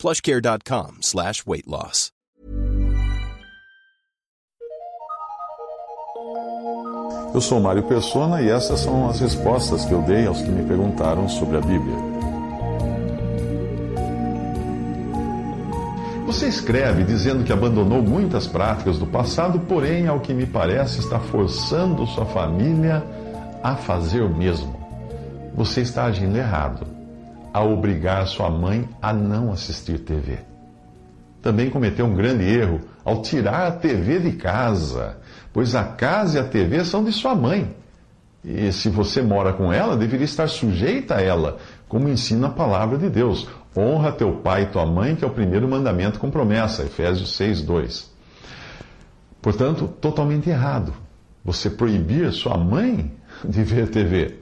plushcare.com slash weight loss. Eu sou Mário Persona e essas são as respostas que eu dei aos que me perguntaram sobre a Bíblia. Você escreve dizendo que abandonou muitas práticas do passado, porém, ao que me parece, está forçando sua família a fazer o mesmo. Você está agindo errado ao obrigar sua mãe a não assistir TV. Também cometeu um grande erro ao tirar a TV de casa, pois a casa e a TV são de sua mãe. E se você mora com ela, deveria estar sujeita a ela, como ensina a palavra de Deus. Honra teu pai e tua mãe, que é o primeiro mandamento com promessa, Efésios 6, 2. Portanto, totalmente errado. Você proibir sua mãe de ver TV.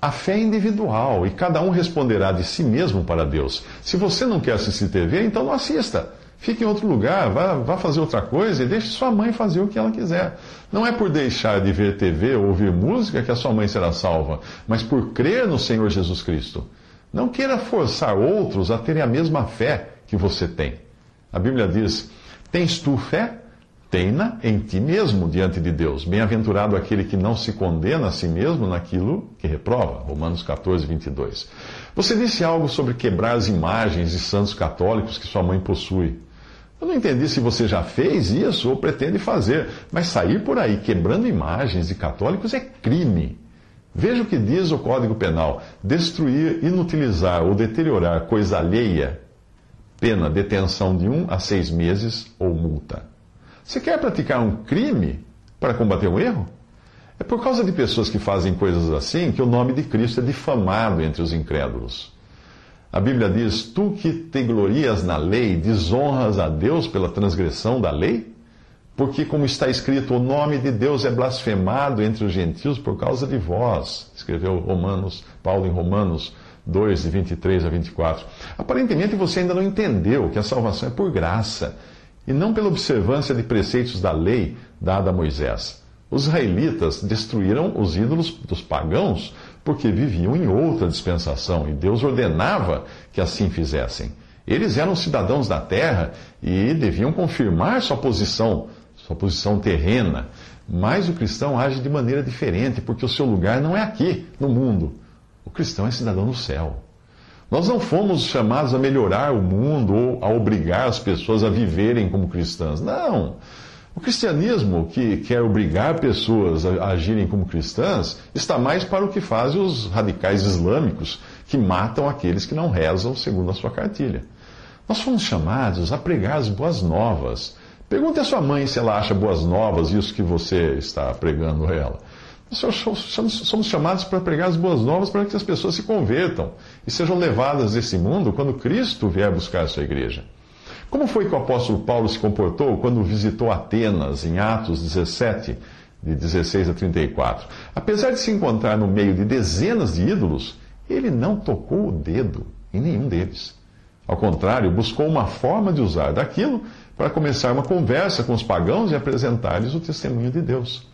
A fé é individual e cada um responderá de si mesmo para Deus. Se você não quer assistir TV, então não assista. Fique em outro lugar, vá, vá fazer outra coisa e deixe sua mãe fazer o que ela quiser. Não é por deixar de ver TV ou ouvir música que a sua mãe será salva, mas por crer no Senhor Jesus Cristo. Não queira forçar outros a terem a mesma fé que você tem. A Bíblia diz: Tens tu fé? Tenha em ti mesmo diante de Deus. Bem-aventurado aquele que não se condena a si mesmo naquilo que reprova. Romanos 14, 22. Você disse algo sobre quebrar as imagens de santos católicos que sua mãe possui. Eu não entendi se você já fez isso ou pretende fazer, mas sair por aí quebrando imagens de católicos é crime. Veja o que diz o Código Penal: destruir, inutilizar ou deteriorar coisa alheia, pena detenção de um a seis meses ou multa. Você quer praticar um crime para combater um erro? É por causa de pessoas que fazem coisas assim que o nome de Cristo é difamado entre os incrédulos. A Bíblia diz: Tu que te glorias na lei, desonras a Deus pela transgressão da lei? Porque, como está escrito, o nome de Deus é blasfemado entre os gentios por causa de vós. Escreveu Romanos, Paulo em Romanos 2, de 23 a 24. Aparentemente você ainda não entendeu que a salvação é por graça e não pela observância de preceitos da lei dada a Moisés. Os israelitas destruíram os ídolos dos pagãos porque viviam em outra dispensação e Deus ordenava que assim fizessem. Eles eram cidadãos da terra e deviam confirmar sua posição, sua posição terrena. Mas o cristão age de maneira diferente, porque o seu lugar não é aqui, no mundo. O cristão é cidadão do céu. Nós não fomos chamados a melhorar o mundo ou a obrigar as pessoas a viverem como cristãs. Não. O cristianismo, que quer obrigar pessoas a agirem como cristãs, está mais para o que fazem os radicais islâmicos, que matam aqueles que não rezam segundo a sua cartilha. Nós fomos chamados a pregar as boas novas. Pergunte à sua mãe se ela acha boas novas isso que você está pregando a ela. Somos chamados para pregar as boas novas para que as pessoas se convertam e sejam levadas desse mundo quando Cristo vier buscar a sua igreja. Como foi que o apóstolo Paulo se comportou quando visitou Atenas, em Atos 17, de 16 a 34? Apesar de se encontrar no meio de dezenas de ídolos, ele não tocou o dedo em nenhum deles. Ao contrário, buscou uma forma de usar daquilo para começar uma conversa com os pagãos e apresentar-lhes o testemunho de Deus.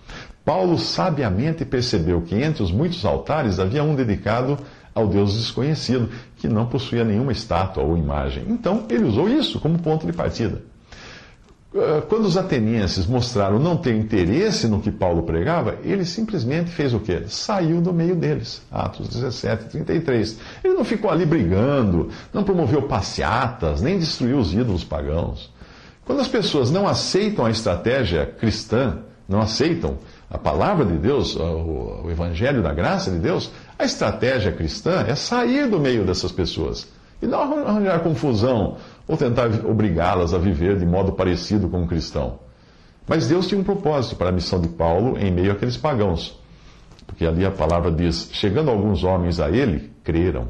Paulo sabiamente percebeu que entre os muitos altares havia um dedicado ao Deus desconhecido, que não possuía nenhuma estátua ou imagem. Então, ele usou isso como ponto de partida. Ah, quando os atenienses mostraram não ter interesse no que Paulo pregava, ele simplesmente fez o quê? Saiu do meio deles. Atos 17, 33. Ele não ficou ali brigando, não promoveu passeatas, nem destruiu os ídolos pagãos. Quando as pessoas não aceitam a estratégia cristã, não aceitam a palavra de Deus, o, evangelho da graça de Deus, a estratégia cristã é sair do meio dessas pessoas e não arranjar confusão ou tentar obrigá-las a viver de modo parecido com um cristão. Mas Deus tinha um propósito para a missão de Paulo em meio àqueles pagãos. Porque ali a palavra diz: Chegando alguns homens a ele, creram,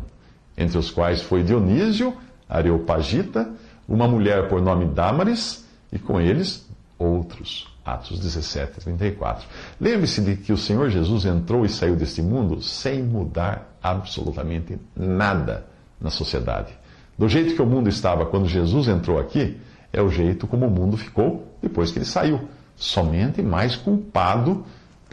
entre os quais foi Dionísio, Areopagita, uma mulher por nome Damaris e com eles outros. Atos 17, 34. Lembre-se de que o Senhor Jesus entrou e saiu deste mundo sem mudar absolutamente nada na sociedade. Do jeito que o mundo estava quando Jesus entrou aqui, é o jeito como o mundo ficou depois que ele saiu. Somente mais culpado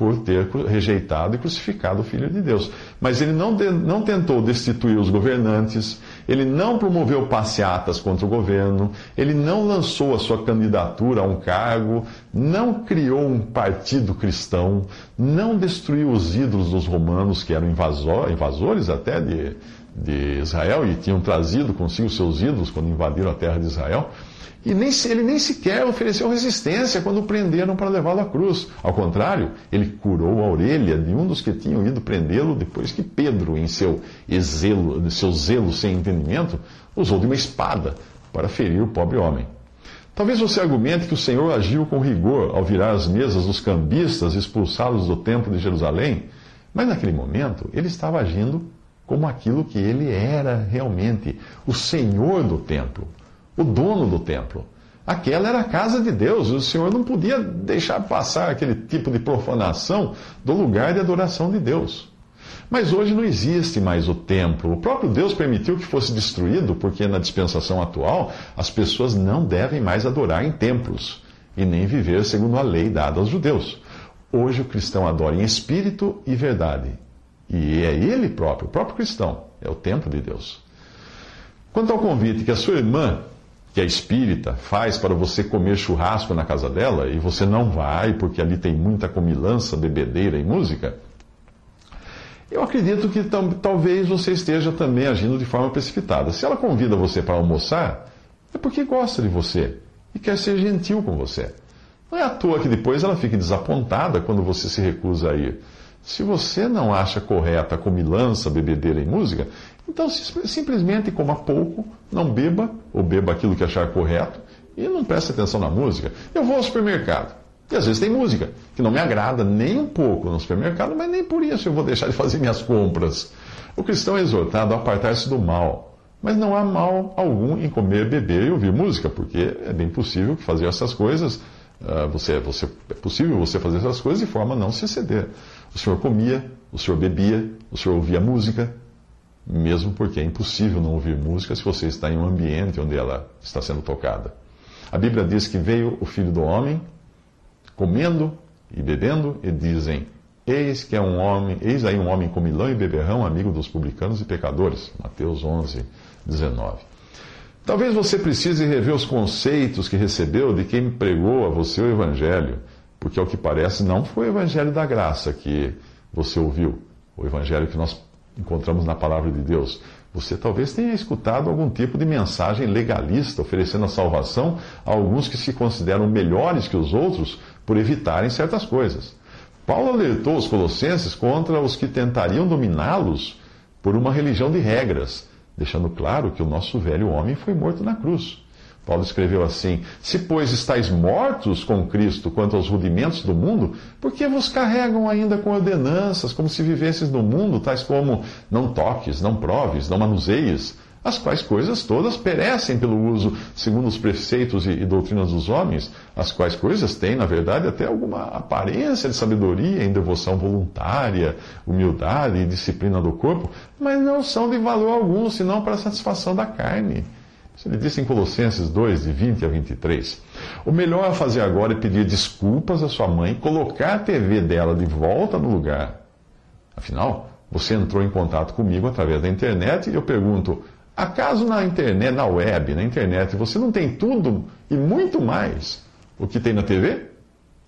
por ter rejeitado e crucificado o Filho de Deus. Mas ele não, de, não tentou destituir os governantes, ele não promoveu passeatas contra o governo, ele não lançou a sua candidatura a um cargo, não criou um partido cristão, não destruiu os ídolos dos romanos, que eram invasor, invasores até de, de Israel e tinham trazido consigo seus ídolos quando invadiram a terra de Israel. E nem, ele nem sequer ofereceu resistência quando o prenderam para levá-lo à cruz. Ao contrário, ele curou a orelha de um dos que tinham ido prendê-lo depois que Pedro, em seu, exelo, seu zelo sem entendimento, usou de uma espada para ferir o pobre homem. Talvez você argumente que o Senhor agiu com rigor ao virar as mesas dos cambistas expulsados do templo de Jerusalém, mas naquele momento ele estava agindo como aquilo que ele era realmente, o Senhor do templo o dono do templo. Aquela era a casa de Deus, o Senhor não podia deixar passar aquele tipo de profanação do lugar de adoração de Deus. Mas hoje não existe mais o templo. O próprio Deus permitiu que fosse destruído, porque na dispensação atual as pessoas não devem mais adorar em templos e nem viver segundo a lei dada aos judeus. Hoje o cristão adora em espírito e verdade. E é ele próprio, o próprio cristão, é o templo de Deus. Quanto ao convite que a sua irmã que a espírita faz para você comer churrasco na casa dela e você não vai porque ali tem muita comilança, bebedeira e música, eu acredito que talvez você esteja também agindo de forma precipitada. Se ela convida você para almoçar, é porque gosta de você e quer ser gentil com você. Não é à toa que depois ela fique desapontada quando você se recusa a ir. Se você não acha correta a comilança, bebedeira e música, então simplesmente coma pouco, não beba, ou beba aquilo que achar correto, e não preste atenção na música. Eu vou ao supermercado. E às vezes tem música que não me agrada nem um pouco no supermercado, mas nem por isso eu vou deixar de fazer minhas compras. O cristão é exortado a apartar-se do mal. Mas não há mal algum em comer, beber e ouvir música, porque é bem possível fazer essas coisas, você, você, é possível você fazer essas coisas de forma a não se exceder. O senhor comia, o senhor bebia, o senhor ouvia música, mesmo porque é impossível não ouvir música se você está em um ambiente onde ela está sendo tocada. A Bíblia diz que veio o Filho do Homem comendo e bebendo, e dizem: Eis que é um homem, eis aí um homem comilão e beberrão, amigo dos publicanos e pecadores. Mateus 11, 19. Talvez você precise rever os conceitos que recebeu de quem pregou a você o Evangelho porque ao que parece não foi o evangelho da graça que você ouviu, o evangelho que nós encontramos na palavra de Deus. Você talvez tenha escutado algum tipo de mensagem legalista oferecendo a salvação a alguns que se consideram melhores que os outros por evitarem certas coisas. Paulo alertou os colossenses contra os que tentariam dominá-los por uma religião de regras, deixando claro que o nosso velho homem foi morto na cruz. Paulo escreveu assim: Se, pois, estáis mortos com Cristo quanto aos rudimentos do mundo, por que vos carregam ainda com ordenanças, como se vivesses no mundo, tais como não toques, não proves, não manuseies, as quais coisas todas perecem pelo uso, segundo os preceitos e, e doutrinas dos homens, as quais coisas têm, na verdade, até alguma aparência de sabedoria em devoção voluntária, humildade e disciplina do corpo, mas não são de valor algum, senão para a satisfação da carne isso ele disse em Colossenses 2, de 20 a 23. O melhor a fazer agora é pedir desculpas à sua mãe, colocar a TV dela de volta no lugar. Afinal, você entrou em contato comigo através da internet e eu pergunto: acaso na internet, na web, na internet, você não tem tudo e muito mais o que tem na TV?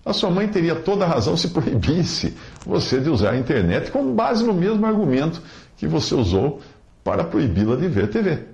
A sua mãe teria toda a razão se proibisse você de usar a internet com base no mesmo argumento que você usou para proibi-la de ver TV.